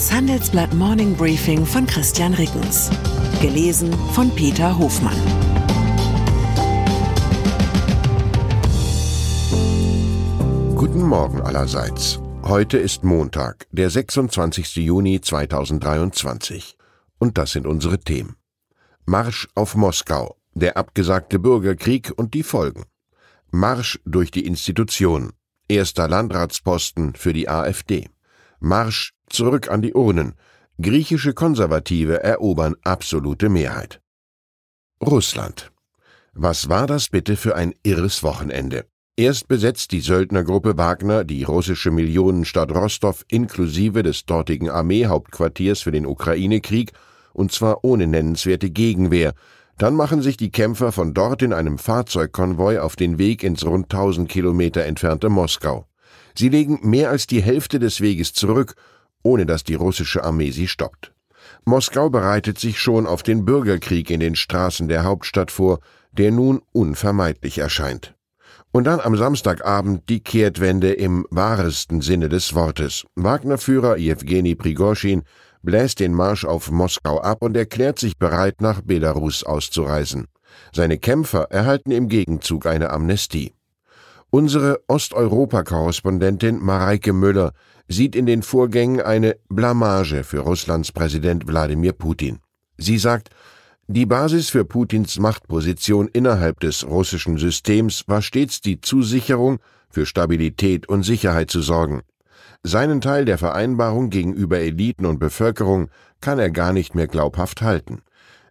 Das Handelsblatt Morning Briefing von Christian Rickens. Gelesen von Peter Hofmann. Guten Morgen allerseits. Heute ist Montag, der 26. Juni 2023. Und das sind unsere Themen. Marsch auf Moskau, der abgesagte Bürgerkrieg und die Folgen. Marsch durch die Institutionen. Erster Landratsposten für die AfD. Marsch zurück an die Urnen. Griechische Konservative erobern absolute Mehrheit. Russland. Was war das bitte für ein irres Wochenende? Erst besetzt die Söldnergruppe Wagner die russische Millionenstadt Rostov inklusive des dortigen Armeehauptquartiers für den Ukraine-Krieg, und zwar ohne nennenswerte Gegenwehr. Dann machen sich die Kämpfer von dort in einem Fahrzeugkonvoi auf den Weg ins rund 1000 Kilometer entfernte Moskau. Sie legen mehr als die Hälfte des Weges zurück, ohne dass die russische Armee sie stoppt. Moskau bereitet sich schon auf den Bürgerkrieg in den Straßen der Hauptstadt vor, der nun unvermeidlich erscheint. Und dann am Samstagabend die Kehrtwende im wahresten Sinne des Wortes. Wagner-Führer Jewgeni Prigoschin bläst den Marsch auf Moskau ab und erklärt sich bereit, nach Belarus auszureisen. Seine Kämpfer erhalten im Gegenzug eine Amnestie. Unsere Osteuropa-Korrespondentin Mareike Müller sieht in den Vorgängen eine Blamage für Russlands Präsident Wladimir Putin. Sie sagt, die Basis für Putins Machtposition innerhalb des russischen Systems war stets die Zusicherung, für Stabilität und Sicherheit zu sorgen. Seinen Teil der Vereinbarung gegenüber Eliten und Bevölkerung kann er gar nicht mehr glaubhaft halten.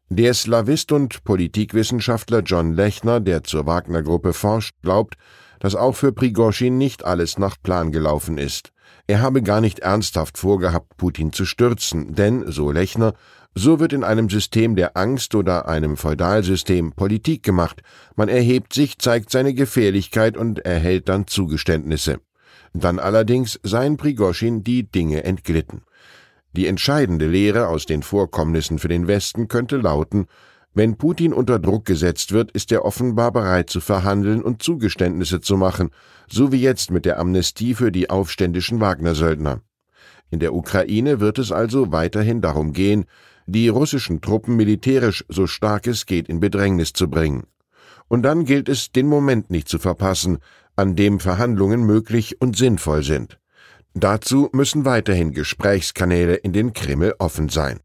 Der Slavist und Politikwissenschaftler John Lechner, der zur Wagner-Gruppe forscht, glaubt, dass auch für Prigoschin nicht alles nach Plan gelaufen ist. Er habe gar nicht ernsthaft vorgehabt, Putin zu stürzen, denn, so Lechner, so wird in einem System der Angst oder einem Feudalsystem Politik gemacht. Man erhebt sich, zeigt seine Gefährlichkeit und erhält dann Zugeständnisse. Dann allerdings seien Prigoschin die Dinge entglitten. Die entscheidende Lehre aus den Vorkommnissen für den Westen könnte lauten, wenn Putin unter Druck gesetzt wird, ist er offenbar bereit zu verhandeln und Zugeständnisse zu machen, so wie jetzt mit der Amnestie für die aufständischen Wagner-Söldner. In der Ukraine wird es also weiterhin darum gehen, die russischen Truppen militärisch so stark es geht in Bedrängnis zu bringen. Und dann gilt es, den Moment nicht zu verpassen, an dem Verhandlungen möglich und sinnvoll sind. Dazu müssen weiterhin Gesprächskanäle in den Kreml offen sein.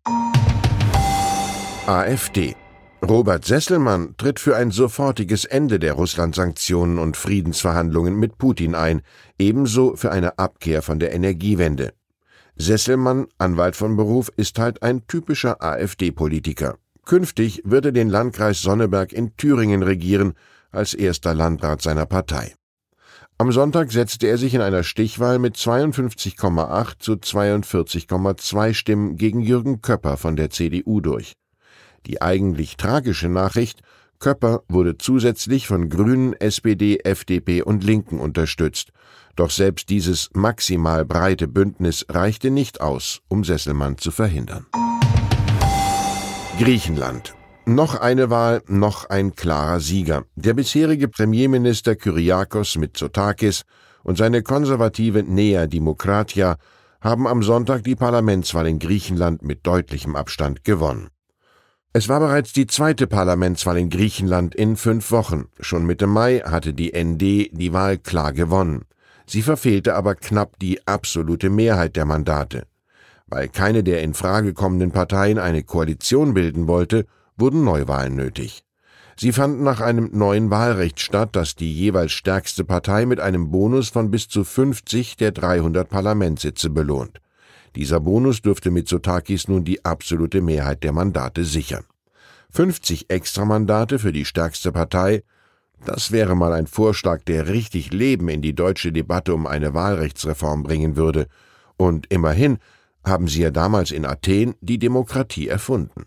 AfD Robert Sesselmann tritt für ein sofortiges Ende der Russland-Sanktionen und Friedensverhandlungen mit Putin ein, ebenso für eine Abkehr von der Energiewende. Sesselmann, Anwalt von Beruf, ist halt ein typischer AfD-Politiker. Künftig wird er den Landkreis Sonneberg in Thüringen regieren, als erster Landrat seiner Partei. Am Sonntag setzte er sich in einer Stichwahl mit 52,8 zu 42,2 Stimmen gegen Jürgen Köpper von der CDU durch. Die eigentlich tragische Nachricht, Köpper wurde zusätzlich von Grünen, SPD, FDP und Linken unterstützt. Doch selbst dieses maximal breite Bündnis reichte nicht aus, um Sesselmann zu verhindern. Griechenland. Noch eine Wahl, noch ein klarer Sieger. Der bisherige Premierminister Kyriakos Mitsotakis und seine konservative Nea Demokratia haben am Sonntag die Parlamentswahl in Griechenland mit deutlichem Abstand gewonnen. Es war bereits die zweite Parlamentswahl in Griechenland in fünf Wochen. Schon Mitte Mai hatte die ND die Wahl klar gewonnen. Sie verfehlte aber knapp die absolute Mehrheit der Mandate. Weil keine der in Frage kommenden Parteien eine Koalition bilden wollte, wurden Neuwahlen nötig. Sie fanden nach einem neuen Wahlrecht statt, das die jeweils stärkste Partei mit einem Bonus von bis zu 50 der 300 Parlamentssitze belohnt. Dieser Bonus dürfte Mitsotakis nun die absolute Mehrheit der Mandate sichern. 50 Extramandate für die stärkste Partei, das wäre mal ein Vorschlag, der richtig Leben in die deutsche Debatte um eine Wahlrechtsreform bringen würde. Und immerhin haben sie ja damals in Athen die Demokratie erfunden.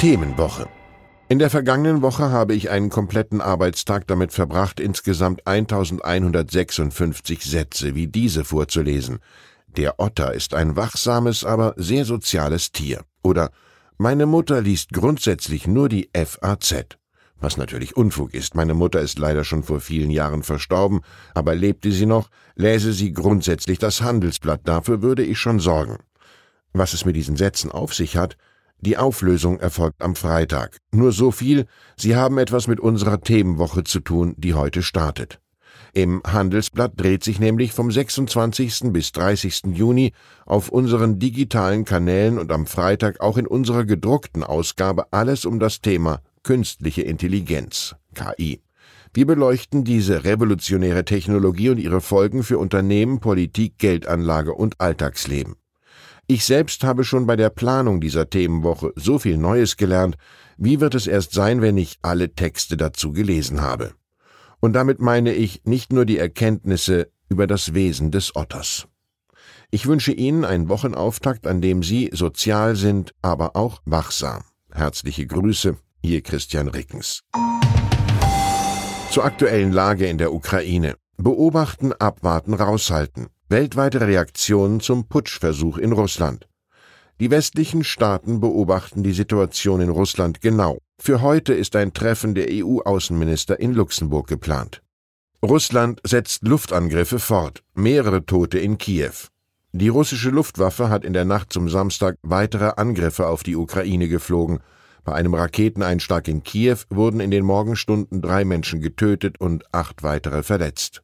Themenwoche in der vergangenen Woche habe ich einen kompletten Arbeitstag damit verbracht, insgesamt 1156 Sätze wie diese vorzulesen. Der Otter ist ein wachsames, aber sehr soziales Tier. Oder meine Mutter liest grundsätzlich nur die FAZ. was natürlich Unfug ist. Meine Mutter ist leider schon vor vielen Jahren verstorben, aber lebte sie noch, läse sie grundsätzlich das Handelsblatt, dafür würde ich schon sorgen. Was es mit diesen Sätzen auf sich hat, die Auflösung erfolgt am Freitag. Nur so viel, Sie haben etwas mit unserer Themenwoche zu tun, die heute startet. Im Handelsblatt dreht sich nämlich vom 26. bis 30. Juni auf unseren digitalen Kanälen und am Freitag auch in unserer gedruckten Ausgabe alles um das Thema künstliche Intelligenz, KI. Wir beleuchten diese revolutionäre Technologie und ihre Folgen für Unternehmen, Politik, Geldanlage und Alltagsleben. Ich selbst habe schon bei der Planung dieser Themenwoche so viel Neues gelernt, wie wird es erst sein, wenn ich alle Texte dazu gelesen habe? Und damit meine ich nicht nur die Erkenntnisse über das Wesen des Otters. Ich wünsche Ihnen einen Wochenauftakt, an dem Sie sozial sind, aber auch wachsam. Herzliche Grüße, Ihr Christian Rickens. Zur aktuellen Lage in der Ukraine. Beobachten, abwarten, raushalten. Weltweite Reaktionen zum Putschversuch in Russland. Die westlichen Staaten beobachten die Situation in Russland genau. Für heute ist ein Treffen der EU-Außenminister in Luxemburg geplant. Russland setzt Luftangriffe fort, mehrere Tote in Kiew. Die russische Luftwaffe hat in der Nacht zum Samstag weitere Angriffe auf die Ukraine geflogen. Bei einem Raketeneinschlag in Kiew wurden in den Morgenstunden drei Menschen getötet und acht weitere verletzt.